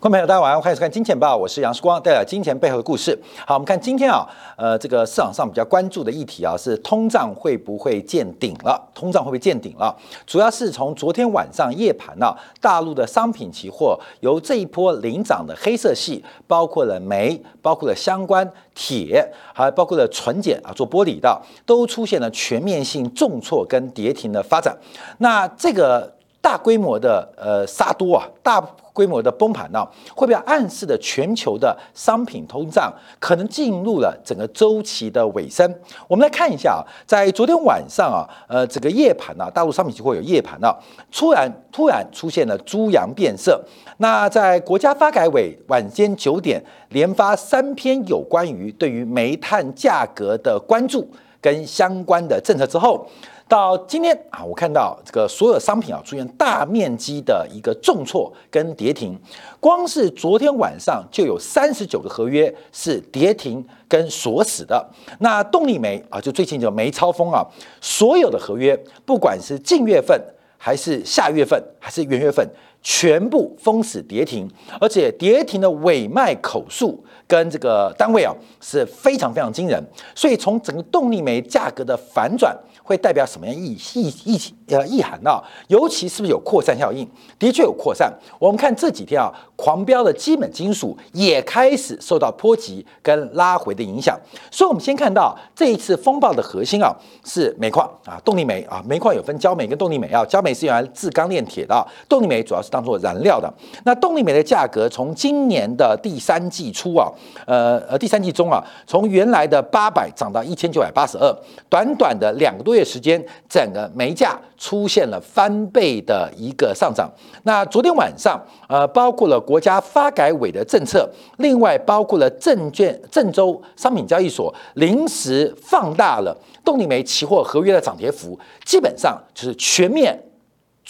观众朋友，大家晚上好欢迎收看《金钱报》，我是杨世光，带来金钱背后的故事。好，我们看今天啊，呃，这个市场上比较关注的议题啊，是通胀会不会见顶了？通胀会不会见顶了？主要是从昨天晚上夜盘呢，大陆的商品期货由这一波领涨的黑色系，包括了煤，包括了相关铁，还包括了纯碱啊，做玻璃的，都出现了全面性重挫跟跌停的发展。那这个大规模的呃杀多啊，大。规模的崩盘呢，会不会暗示的全球的商品通胀可能进入了整个周期的尾声？我们来看一下啊，在昨天晚上啊，呃，整个夜盘呢，大陆商品期货有夜盘呢，突然突然出现了猪羊变色。那在国家发改委晚间九点连发三篇有关于对于煤炭价格的关注跟相关的政策之后。到今天啊，我看到这个所有商品啊出现大面积的一个重挫跟跌停，光是昨天晚上就有三十九个合约是跌停跟锁死的。那动力煤啊，就最近就煤超风啊，所有的合约，不管是近月份还是下月份还是元月份，全部封死跌停，而且跌停的尾卖口数跟这个单位啊是非常非常惊人。所以从整个动力煤价格的反转。会代表什么样意意意呃意涵呢？尤其是不是有扩散效应？的确有扩散。我们看这几天啊，狂飙的基本金属也开始受到波及跟拉回的影响。所以，我们先看到这一次风暴的核心啊，是煤矿啊，动力煤啊，煤矿有分焦煤跟动力煤啊，焦煤是用来制钢炼铁的，动力煤主要是当做燃料的。那动力煤的价格从今年的第三季初啊，呃呃第三季中啊，从原来的八百涨到一千九百八十二，短短的两个多月。时间，整个煤价出现了翻倍的一个上涨。那昨天晚上，呃，包括了国家发改委的政策，另外包括了证券郑州商品交易所临时放大了动力煤期货合约的涨跌幅，基本上就是全面。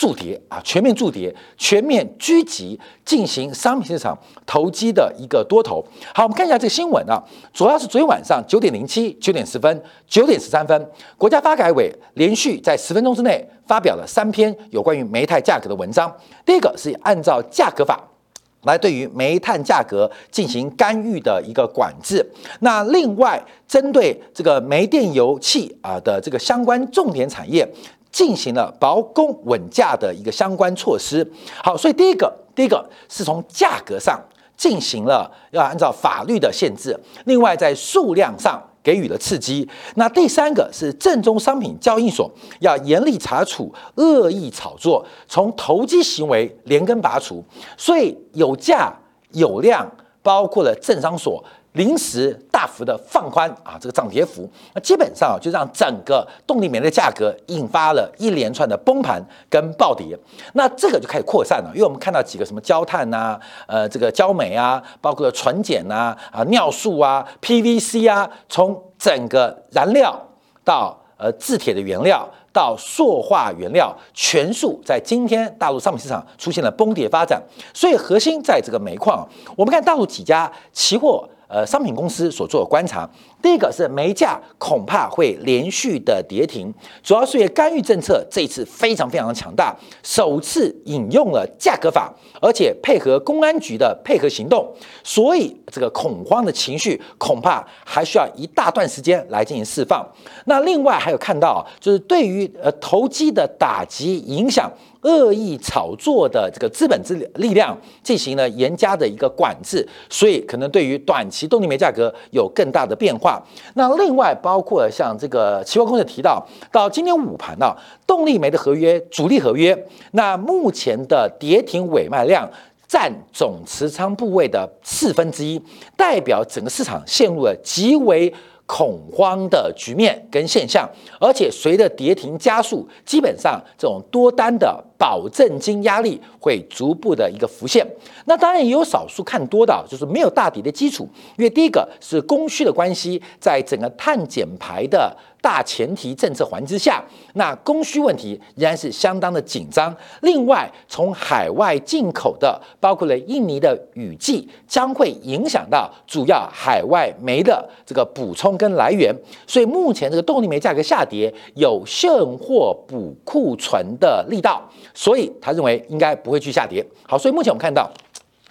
筑跌啊，全面筑跌，全面狙击进行商品市场投机的一个多头。好，我们看一下这个新闻啊，主要是昨天晚上九点零七、九点十分、九点十三分，国家发改委连续在十分钟之内发表了三篇有关于煤炭价格的文章。第一个是按照价格法来对于煤炭价格进行干预的一个管制。那另外针对这个煤电油气啊的这个相关重点产业。进行了保供稳价的一个相关措施。好，所以第一个，第一个是从价格上进行了要按照法律的限制，另外在数量上给予了刺激。那第三个是正宗商品交易所要严厉查处恶意炒作，从投机行为连根拔除。所以有价有量，包括了政商所。临时大幅的放宽啊，这个涨跌幅，那基本上就让整个动力煤的价格引发了一连串的崩盘跟暴跌。那这个就开始扩散了，因为我们看到几个什么焦炭呐，呃，这个焦煤啊，包括纯碱呐，啊，尿素啊，PVC 啊，从整个燃料到呃制铁的原料到塑化原料，全数在今天大陆商品市场出现了崩跌发展。所以核心在这个煤矿，我们看大陆几家期货。呃，商品公司所做的观察，第一个是煤价恐怕会连续的跌停，主要是因为干预政策这一次非常非常的强大，首次引用了价格法，而且配合公安局的配合行动，所以这个恐慌的情绪恐怕还需要一大段时间来进行释放。那另外还有看到，就是对于呃投机的打击影响。恶意炒作的这个资本之力量进行了严加的一个管制，所以可能对于短期动力煤价格有更大的变化。那另外包括像这个期货公司提到，到今天午盘呢，动力煤的合约主力合约，那目前的跌停尾卖量占总持仓部位的四分之一，代表整个市场陷入了极为。恐慌的局面跟现象，而且随着跌停加速，基本上这种多单的保证金压力会逐步的一个浮现。那当然也有少数看多的，就是没有大底的基础，因为第一个是供需的关系，在整个碳减排的。大前提政策环之下，那供需问题仍然是相当的紧张。另外，从海外进口的，包括了印尼的雨季，将会影响到主要海外煤的这个补充跟来源。所以目前这个动力煤价格下跌，有现货补库存的力道，所以他认为应该不会去下跌。好，所以目前我们看到。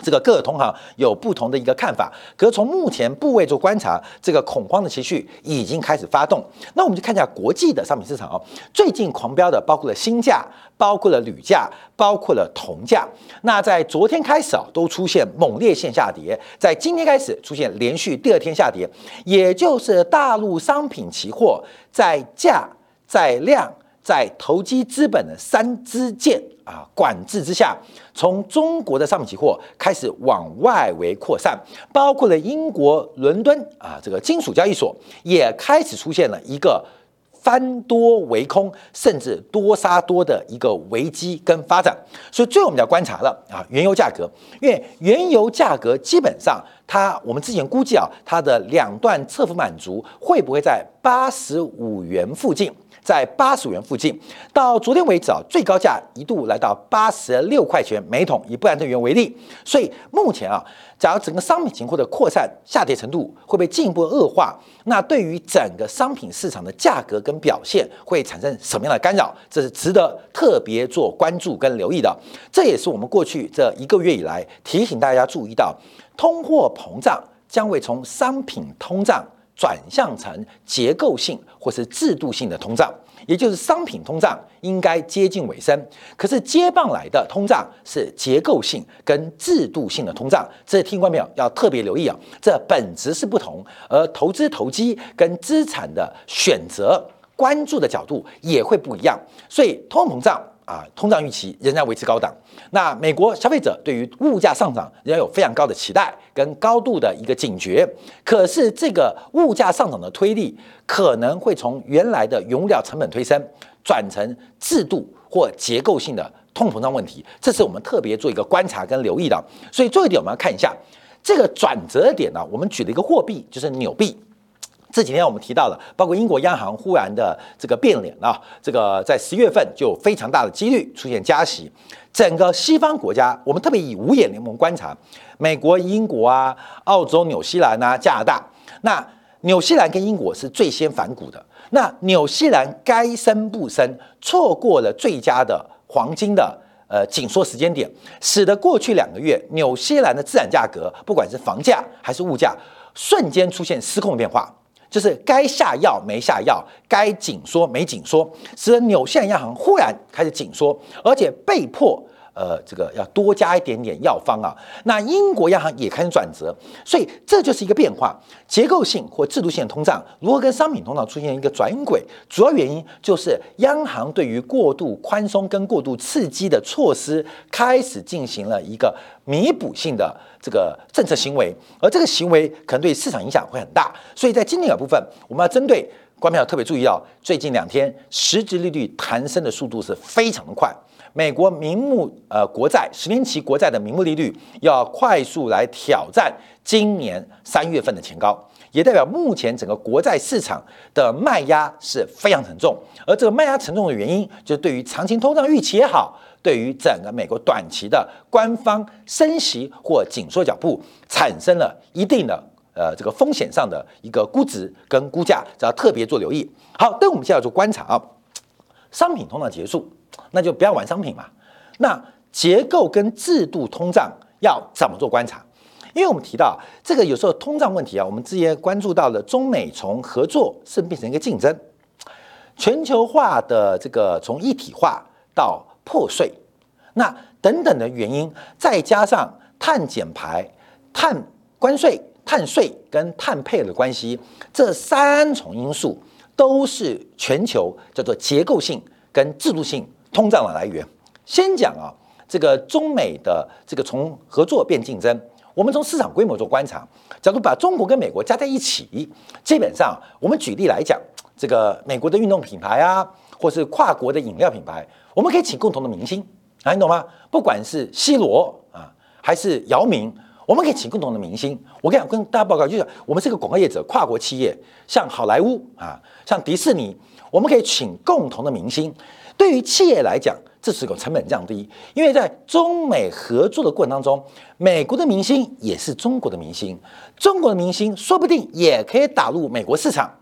这个各个同行有不同的一个看法，可是从目前部位做观察，这个恐慌的情绪已经开始发动。那我们就看一下国际的商品市场哦，最近狂飙的包括了锌价、包括了铝价、包括了铜价。那在昨天开始啊，都出现猛烈线下跌，在今天开始出现连续第二天下跌，也就是大陆商品期货在价、在量。在投机资本的三支箭啊管制之下，从中国的商品期货开始往外围扩散，包括了英国伦敦啊这个金属交易所也开始出现了一个翻多为空，甚至多杀多的一个危机跟发展。所以最后我们要观察了啊原油价格，因为原油价格基本上它我们之前估计啊它的两段侧幅满足会不会在八十五元附近？在八十元附近，到昨天为止啊，最高价一度来到八十六块钱每桶，以布兰特原为例。所以目前啊，假如整个商品情况的扩散下跌程度会被进一步恶化，那对于整个商品市场的价格跟表现会产生什么样的干扰？这是值得特别做关注跟留意的。这也是我们过去这一个月以来提醒大家注意到，通货膨胀将会从商品通胀。转向成结构性或是制度性的通胀，也就是商品通胀应该接近尾声，可是接棒来的通胀是结构性跟制度性的通胀，这听过没有要特别留意啊，这本质是不同，而投资投机跟资产的选择关注的角度也会不一样，所以通膨胀。啊，通胀预期仍然维持高档。那美国消费者对于物价上涨仍然有非常高的期待跟高度的一个警觉。可是这个物价上涨的推力可能会从原来的原料成本推升，转成制度或结构性的通膨胀问题。这是我们特别做一个观察跟留意的。所以最后一点，我们要看一下这个转折点呢。我们举了一个货币，就是纽币。这几天我们提到了，包括英国央行忽然的这个变脸啊，这个在十月份就非常大的几率出现加息。整个西方国家，我们特别以五眼联盟观察，美国、英国啊、澳洲、纽西兰啊、加拿大。那纽西兰跟英国是最先反股的。那纽西兰该升不升，错过了最佳的黄金的呃紧缩时间点，使得过去两个月纽西兰的资产价格，不管是房价还是物价，瞬间出现失控变化。就是该下药没下药，该紧缩没紧缩，使得纽西兰央行忽然开始紧缩，而且被迫。呃，这个要多加一点点药方啊。那英国央行也开始转折，所以这就是一个变化，结构性或制度性通胀如何跟商品通胀出现一个转轨？主要原因就是央行对于过度宽松跟过度刺激的措施开始进行了一个弥补性的这个政策行为，而这个行为可能对市场影响会很大。所以在今年的部分，我们要针对观众要特别注意到，最近两天实质利率弹升的速度是非常的快。美国名目呃国债十年期国债的名目利率要快速来挑战今年三月份的前高，也代表目前整个国债市场的卖压是非常沉重。而这个卖压沉重的原因，就是对于长期通胀预期也好，对于整个美国短期的官方升息或紧缩脚步，产生了一定的呃这个风险上的一个估值跟估价，要特别做留意。好，那我们现在要做观察啊，商品通胀结束。那就不要玩商品嘛。那结构跟制度通胀要怎么做观察？因为我们提到这个有时候通胀问题啊，我们之前关注到了中美从合作是变成一个竞争，全球化的这个从一体化到破碎，那等等的原因，再加上碳减排、碳关税、碳税跟碳配的关系，这三重因素都是全球叫做结构性跟制度性。通胀的来源，先讲啊，这个中美的这个从合作变竞争，我们从市场规模做观察，假如把中国跟美国加在一起，基本上我们举例来讲，这个美国的运动品牌啊，或是跨国的饮料品牌，我们可以请共同的明星啊，你懂吗？不管是 C 罗啊，还是姚明，我们可以请共同的明星。我跟你讲，跟大家报告，就是我们是个广告业者，跨国企业，像好莱坞啊，像迪士尼，我们可以请共同的明星。对于企业来讲，这是个成本降低，因为在中美合作的过程当中，美国的明星也是中国的明星，中国的明星说不定也可以打入美国市场，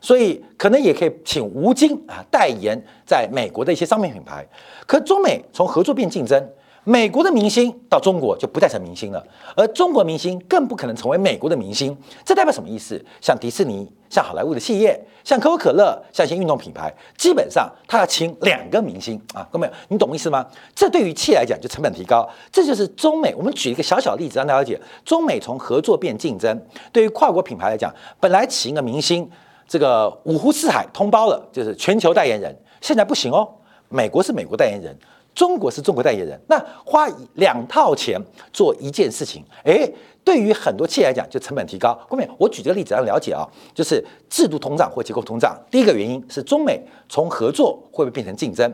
所以可能也可以请吴京啊代言在美国的一些商品品牌。可中美从合作变竞争，美国的明星到中国就不再成明星了，而中国明星更不可能成为美国的明星。这代表什么意思？像迪士尼、像好莱坞的企业、像可口可乐、像一些运动品牌，基本上他要请两个明星啊，各位，你懂意思吗？这对于企业来讲就成本提高。这就是中美。我们举一个小小例子让大家了解，中美从合作变竞争。对于跨国品牌来讲，本来请一个明星，这个五湖四海通包了，就是全球代言人，现在不行哦。美国是美国代言人。中国是中国代言人，那花两套钱做一件事情，诶，对于很多企业来讲就成本提高。后面我举这个例子让了解啊，就是制度通胀或结构通胀。第一个原因是中美从合作会不会变成竞争？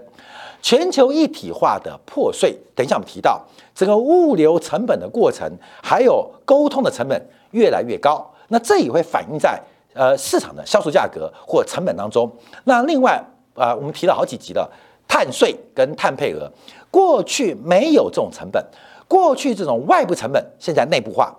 全球一体化的破碎，等一下我们提到整个物流成本的过程，还有沟通的成本越来越高，那这也会反映在呃市场的销售价格或成本当中。那另外啊，我们提了好几集了。碳税跟碳配额，过去没有这种成本，过去这种外部成本现在内部化，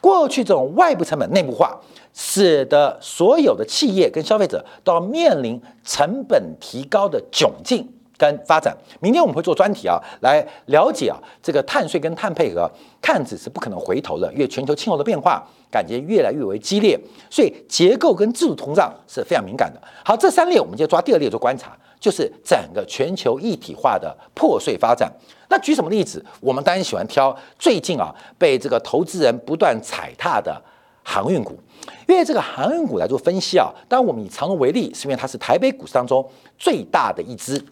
过去这种外部成本内部化，使得所有的企业跟消费者都要面临成本提高的窘境跟发展。明天我们会做专题啊，来了解啊这个碳税跟碳配额，看似是不可能回头了，因为全球气候的变化感觉越来越为激烈，所以结构跟制度通胀是非常敏感的。好，这三列我们就抓第二列做观察。就是整个全球一体化的破碎发展。那举什么例子？我们当然喜欢挑最近啊被这个投资人不断踩踏的航运股，因为这个航运股来做分析啊。当然我们以长荣为例，是因为它是台北股市当中最大的一支。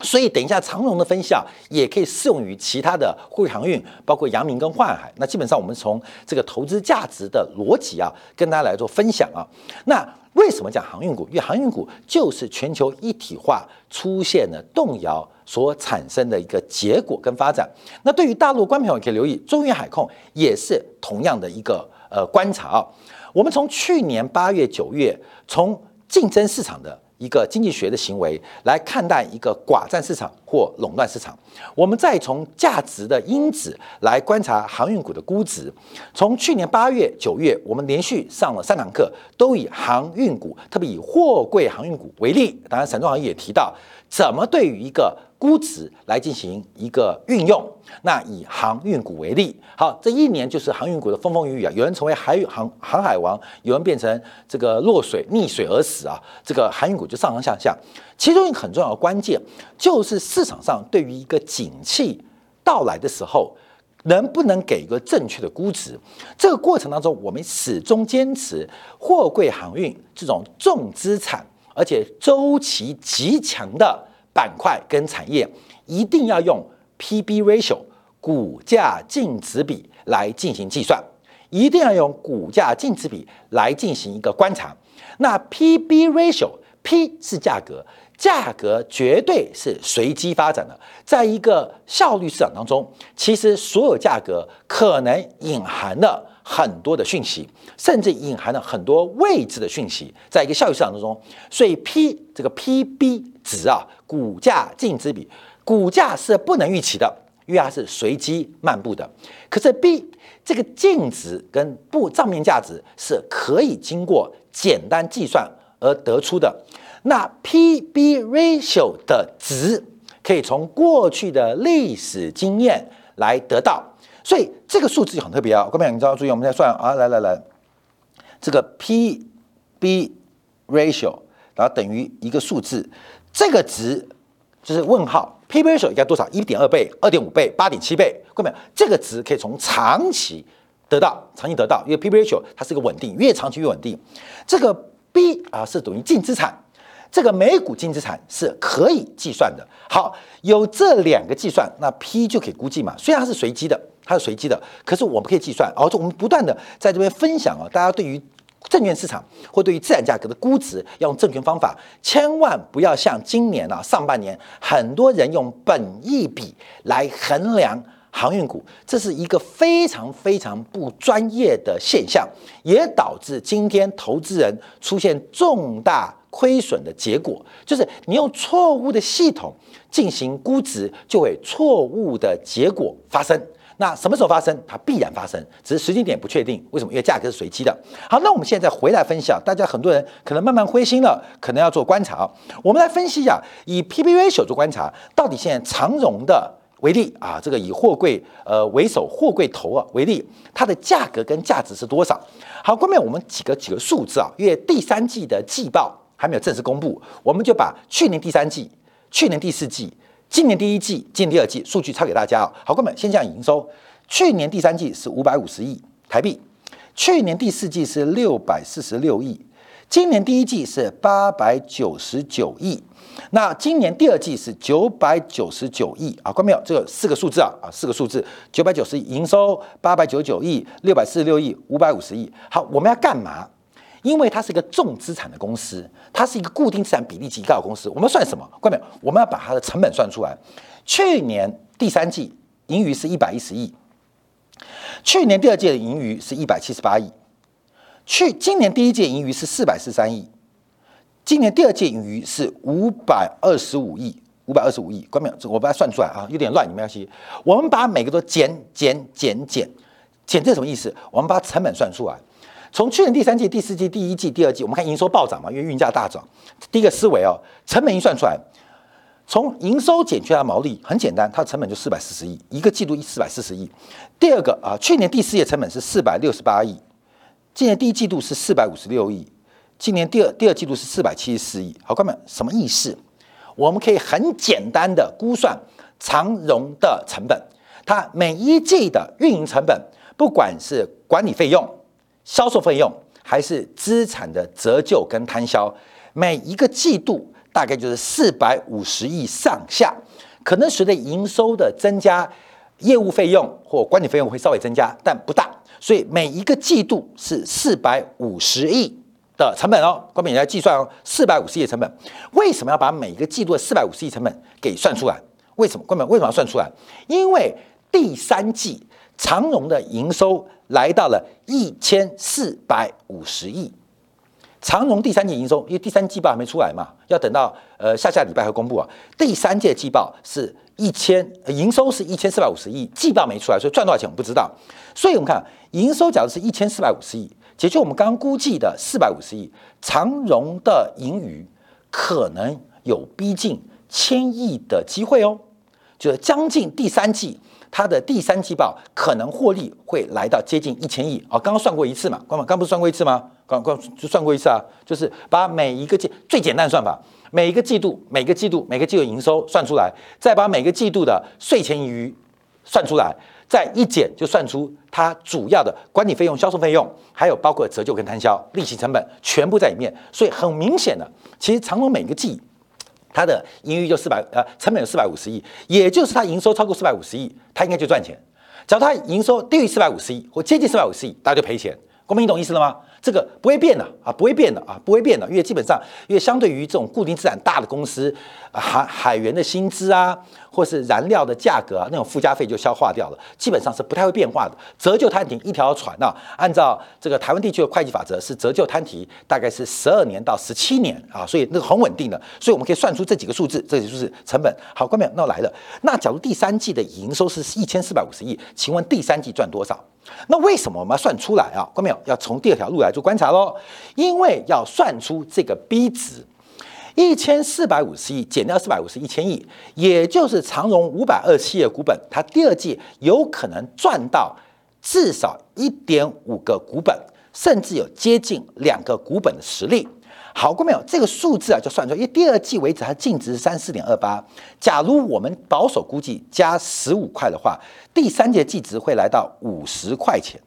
所以等一下长荣的分析啊，也可以适用于其他的货运航运，包括阳明跟焕海。那基本上我们从这个投资价值的逻辑啊，跟大家来做分享啊。那为什么讲航运股？因为航运股就是全球一体化出现了动摇所产生的一个结果跟发展。那对于大陆观众朋友可以留意，中远海控也是同样的一个呃观察啊。我们从去年八月、九月，从竞争市场的。一个经济学的行为来看待一个寡占市场或垄断市场，我们再从价值的因子来观察航运股的估值。从去年八月、九月，我们连续上了三堂课，都以航运股，特别以货柜航运股为例。当然，沈总行业也提到。怎么对于一个估值来进行一个运用？那以航运股为例，好，这一年就是航运股的风风雨雨啊。有人成为海航航海王，有人变成这个落水溺水而死啊。这个航运股就上上下下。其中一个很重要的关键，就是市场上对于一个景气到来的时候，能不能给一个正确的估值？这个过程当中，我们始终坚持货柜航运这种重资产。而且周期极强的板块跟产业，一定要用 P/B ratio 股价净值比来进行计算，一定要用股价净值比来进行一个观察。那 P/B ratio P 是价格，价格绝对是随机发展的。在一个效率市场当中，其实所有价格可能隐含了。很多的讯息，甚至隐含了很多未知的讯息，在一个效益市场当中，所以 P 这个 PB 值啊，股价净值比，股价是不能预期的，因为它是随机漫步的。可是 B 这个净值跟不账面价值是可以经过简单计算而得出的。那 PB ratio 的值可以从过去的历史经验来得到。所以这个数字就很特别啊，各位朋友你知道注意，我们在算啊，来来来，这个 P/B ratio，然后等于一个数字，这个值就是问号，P/B ratio 应该多少？一点二倍、二点五倍、八点七倍，各位这个值可以从长期得到，长期得到，因为 P/B ratio 它是一个稳定，越长期越稳定。这个 B 啊是等于净资产。这个每股净资产是可以计算的。好，有这两个计算，那 P 就可以估计嘛。虽然它是随机的，它是随机的，可是我们可以计算。而且我们不断的在这边分享啊，大家对于证券市场或对于资产价格的估值，要用证券方法，千万不要像今年啊上半年很多人用本益比来衡量航运股，这是一个非常非常不专业的现象，也导致今天投资人出现重大。亏损的结果就是你用错误的系统进行估值，就会错误的结果发生。那什么时候发生？它必然发生，只是时间点不确定。为什么？因为价格是随机的。好，那我们现在回来分析啊，大家很多人可能慢慢灰心了，可能要做观察。我们来分析一下，以 P/B ratio 做观察，到底现在长荣的为例啊，这个以货柜呃为首，货柜头啊为例，它的价格跟价值是多少？好，后面我们几个几个数字啊，因为第三季的季报还没有正式公布，我们就把去年第三季、去年第四季、今年第一季、今年第二季数据抄给大家啊。好，哥们先讲营收，去年第三季是五百五十亿台币，去年第四季是六百四十六亿，今年第一季是八百九十九亿。那今年第二季是九百九十九亿啊，关没有？这个四个数字啊啊，四个数字，九百九十亿营收，八百九十九亿，六百四十六亿，五百五十亿。好，我们要干嘛？因为它是一个重资产的公司，它是一个固定资产比例极高的公司。我们算什么？关没有？我们要把它的成本算出来。去年第三季盈余是一百一十亿，去年第二季的盈余是一百七十八亿，去今年第一届盈余是四百四十三亿。今年第二届盈余是五百二十五亿，五百二十五亿，关没有？我把它算出来啊，有点乱，你们要记。我们把每个都减减减减减，这什么意思？我们把成本算出来。从去年第三季、第四季、第一季、第二季，我们看营收暴涨嘛，因为运价大涨。第一个思维哦，成本一算出来，从营收减去它毛利，很简单，它的成本就四百四十亿，一个季度四百四十亿。第二个啊，去年第四季成本是四百六十八亿，今年第一季度是四百五十六亿。今年第二第二季度是四百七十四亿，好，哥们，什么意思？我们可以很简单的估算长荣的成本，它每一季的运营成本，不管是管理费用、销售费用，还是资产的折旧跟摊销，每一个季度大概就是四百五十亿上下，可能随着营收的增加，业务费用或管理费用会稍微增加，但不大，所以每一个季度是四百五十亿。的成本哦，关明你来计算哦，四百五十亿成本，为什么要把每一个季度的四百五十亿成本给算出来？为什么？关明为什么要算出来？因为第三季长荣的营收来到了一千四百五十亿，长荣第三季营收，因为第三季报还没出来嘛，要等到呃下下礼拜会公布啊。第三届季报是一千，营收是一千四百五十亿，季报没出来，所以赚多少钱我们不知道。所以我们看营收，假如是一千四百五十亿。解决我们刚刚估计的四百五十亿长荣的盈余，可能有逼近千亿的机会哦，就是将近第三季，它的第三季报可能获利会来到接近一千亿啊！刚刚算过一次嘛，刚刚不是算过一次吗？刚刚就算过一次啊，就是把每一个季最简单的算法，每一个季度、每个季度、每个季度营收算出来，再把每个季度的税前盈余算出来。再一减就算出它主要的管理费用、销售费用，还有包括折旧跟摊销、利息成本，全部在里面。所以很明显的，其实长隆每个季它的盈余就四百呃，成本有四百五十亿，也就是它营收超过四百五十亿，它应该就赚钱。只要它营收低于四百五十亿或接近四百五十亿，大家就赔钱。公民，你懂意思了吗？这个不会变的啊，不会变的啊，不会变的，因为基本上，因为相对于这种固定资产大的公司，海海员的薪资啊，或是燃料的价格啊，那种附加费就消化掉了，基本上是不太会变化的。折旧摊提一条船啊，按照这个台湾地区的会计法则，是折旧摊提大概是十二年到十七年啊，所以那个很稳定的，所以我们可以算出这几个数字，这就是成本。好，关淼，那我来了，那假如第三季的营收是一千四百五十亿，请问第三季赚多少？那为什么我们要算出来啊？关没有？要从第二条路来做观察喽。因为要算出这个 B 值，一千四百五十亿减掉四百五十一千亿，也就是长荣五百二七亿的股本，它第二季有可能赚到至少一点五个股本，甚至有接近两个股本的实力。好过没有？这个数字啊，就算出来，因为第二季为止它净值三四点二八。假如我们保守估计加十五块的话，第三季净值会来到五十块钱。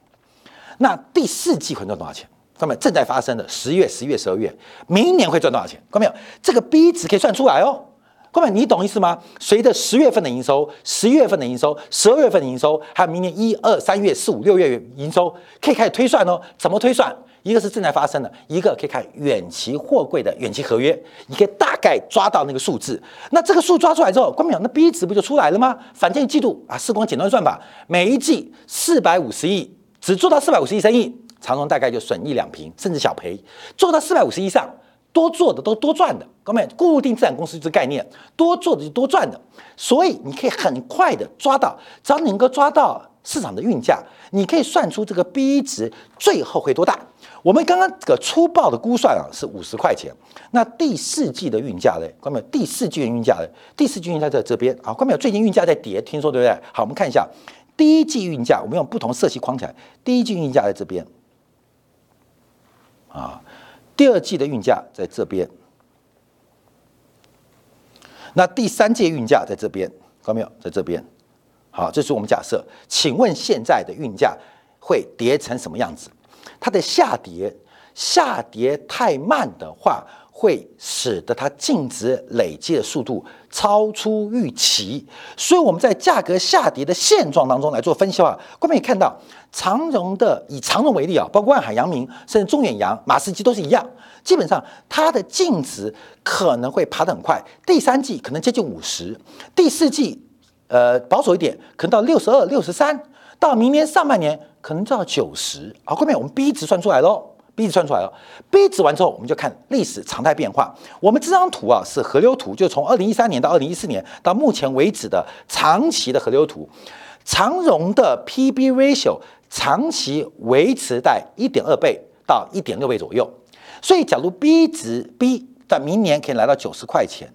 那第四季会赚多少钱？各位正在发生的十月、十一月、十二月，明年会赚多少钱？各位没有？这个 B 值可以算出来哦。各位，你懂意思吗？随着十月份的营收、十一月份的营收、十二月份的营收，还有明年一二三月、四五六月营收，可以开始推算哦。怎么推算？一个是正在发生的，一个可以看远期货柜的远期合约，你可以大概抓到那个数字。那这个数抓出来之后，关淼那 B 值不就出来了吗？反正一季度啊，四光简单算法，每一季四百五十亿，只做到四百五十亿生意，长荣大概就损一两平，甚至小赔。做到四百五十亿上，多做的都多赚的。各位，固定资产公司这概念，多做的就多赚的。所以你可以很快的抓到，只要你能够抓到市场的运价，你可以算出这个 B 值最后会多大。我们刚刚这个粗暴的估算啊是五十块钱，那第四季的运价呢？关没有？第四季的运价呢？第四季运价在这边啊，关没有？最近运价在跌，听说对不对？好，我们看一下第一季运价，我们用不同色系框起来，第一季运价在这边啊，第二季的运价在这边，那第三季运价在这边，看到没有？在这边。好，这是我们假设，请问现在的运价会跌成什么样子？它的下跌，下跌太慢的话，会使得它净值累积的速度超出预期。所以我们在价格下跌的现状当中来做分析的话，观众也看到长荣的以长荣为例啊，包括万海、阳明，甚至中远洋、马士基都是一样，基本上它的净值可能会爬得很快。第三季可能接近五十，第四季呃保守一点，可能到六十二、六十三，到明年上半年。可能到九十，好，后面我们 B 值算出来喽，B 值算出来了，B 值完之后，我们就看历史常态变化。我们这张图啊是河流图，就从二零一三年到二零一四年到目前为止的长期的河流图。长荣的 PB ratio 长期维持在一点二倍到一点六倍左右，所以假如 B 值 B 在明年可以来到九十块钱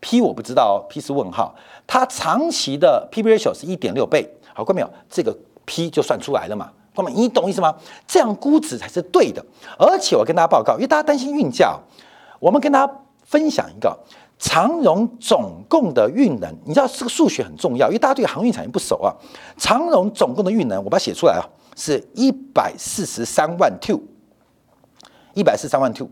，P 我不知道，P 是问号，它长期的 PB ratio 是一点六倍，好，看没有？这个。P 就算出来了嘛，哥们，你懂意思吗？这样估值才是对的。而且我跟大家报告，因为大家担心运价，我们跟大家分享一个长荣总共的运能。你知道这个数学很重要，因为大家对航运产业不熟啊。长荣总共的运能，我把它写出来啊，是一百四十三万 two，一百四十三万 two。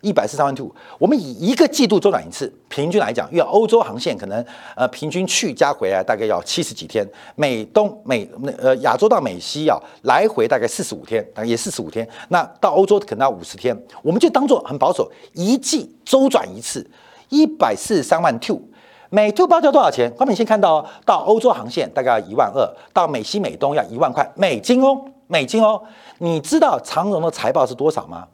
一百四十三万 two，我们以一个季度周转一次，平均来讲，因为欧洲航线可能呃平均去加回来大概要七十几天，美东美呃亚洲到美西啊来回大概四十五天，大概也四十五天，那到欧洲可能要五十天，我们就当做很保守，一季周转一次，一百四十三万 two，每 two 报价多少钱？光明先看到到欧洲航线大概要一万二，到美西美东要一万块美金哦，美金哦，你知道长荣的财报是多少吗？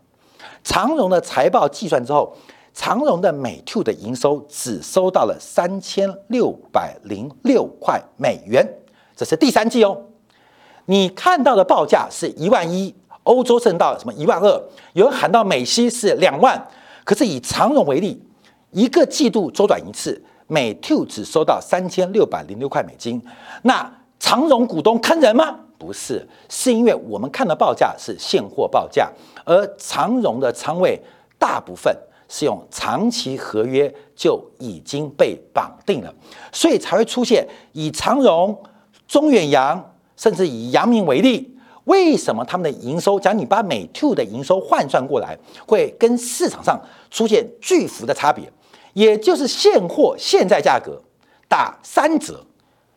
长荣的财报计算之后，长荣的美 two 的营收只收到了三千六百零六块美元，这是第三季哦。你看到的报价是一万一，欧洲升到什么一万二，有人喊到美西是两万，可是以长荣为例，一个季度周转一次，美 two 只收到三千六百零六块美金，那长荣股东坑人吗？不是，是因为我们看的报价是现货报价。而长荣的仓位大部分是用长期合约就已经被绑定了，所以才会出现以长荣、中远洋，甚至以阳明为例，为什么他们的营收，假如你把美 two 的营收换算过来，会跟市场上出现巨幅的差别？也就是现货现在价格打三折，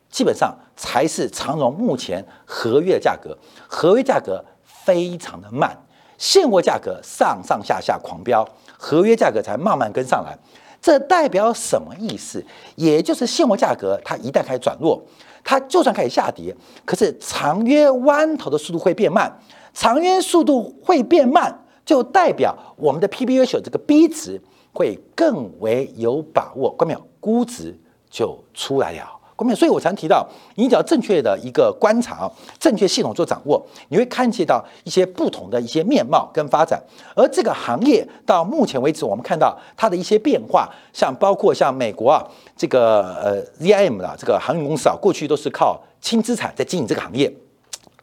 基本上才是长荣目前合约的价格，合约价格非常的慢。现货价格上上下下狂飙，合约价格才慢慢跟上来，这代表什么意思？也就是现货价格它一旦开始转弱，它就算开始下跌，可是长约弯头的速度会变慢，长约速度会变慢，就代表我们的 PBR 这个 B 值会更为有把握，关没有？估值就出来了。所以，我常提到，你只要正确的一个观察，正确系统做掌握，你会看见到一些不同的一些面貌跟发展。而这个行业到目前为止，我们看到它的一些变化，像包括像美国啊，这个呃 ZIM 的这个航运公司啊，过去都是靠轻资产在经营这个行业，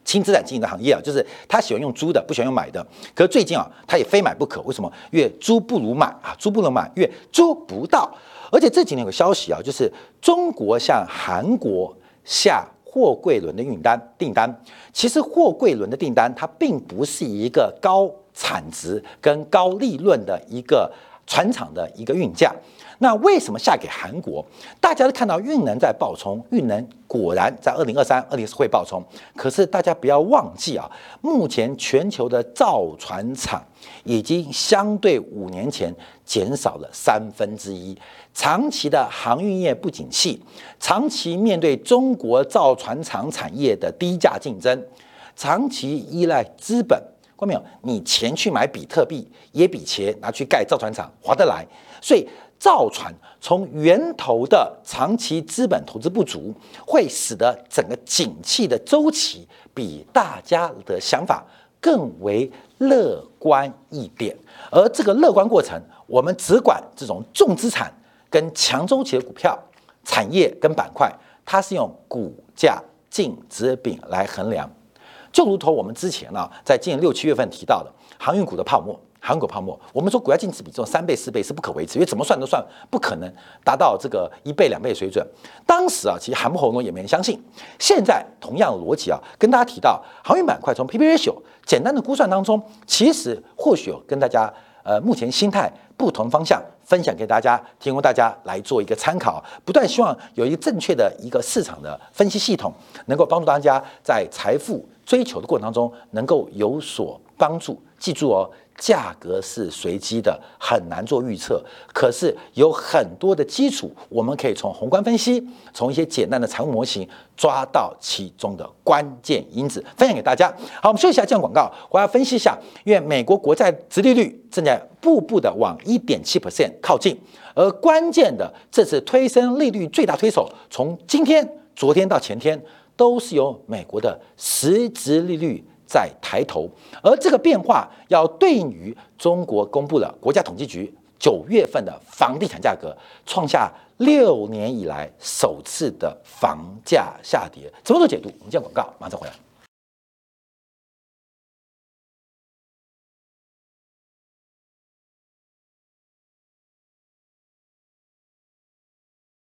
轻资产经营的行业啊，就是他喜欢用租的，不喜欢用买的。可是最近啊，他也非买不可，为什么？越租不如买啊，租不如买，越租不到。而且这几年有个消息啊，就是中国向韩国下货柜轮的运单订单。其实货柜轮的订单它并不是一个高产值跟高利润的一个船厂的一个运价。那为什么下给韩国？大家都看到运能在爆冲，运能果然在二零二三、二零四会爆冲。可是大家不要忘记啊，目前全球的造船厂已经相对五年前减少了三分之一。长期的航运业不景气，长期面对中国造船厂产业的低价竞争，长期依赖资本，看到没有？你钱去买比特币，也比钱拿去盖造船厂划得来，所以。造船从源头的长期资本投资不足，会使得整个景气的周期比大家的想法更为乐观一点。而这个乐观过程，我们只管这种重资产跟强周期的股票、产业跟板块，它是用股价净值比来衡量。就如同我们之前呢，在近六七月份提到的航运股的泡沫。韩国泡沫，我们说股价净值比这种三倍四倍是不可维持，因为怎么算都算不可能达到这个一倍两倍水准。当时啊，其实含不喉咙也没人相信。现在同样的逻辑啊，跟大家提到航运板块从 P/B ratio 简单的估算当中，其实或许有跟大家呃目前心态不同方向分享给大家，提供大家来做一个参考。不断希望有一个正确的一个市场的分析系统，能够帮助大家在财富追求的过程当中能够有所帮助。记住哦。价格是随机的，很难做预测。可是有很多的基础，我们可以从宏观分析，从一些简单的财务模型抓到其中的关键因子，分享给大家。好，我们休息一下，这样广告，我要分析一下。因为美国国债殖利率正在步步的往一点七 percent 靠近，而关键的这次推升利率最大推手，从今天、昨天到前天，都是由美国的实质利率。在抬头，而这个变化要对应于中国公布了国家统计局九月份的房地产价格创下六年以来首次的房价下跌，怎么做解读？我们见广告，马上回来。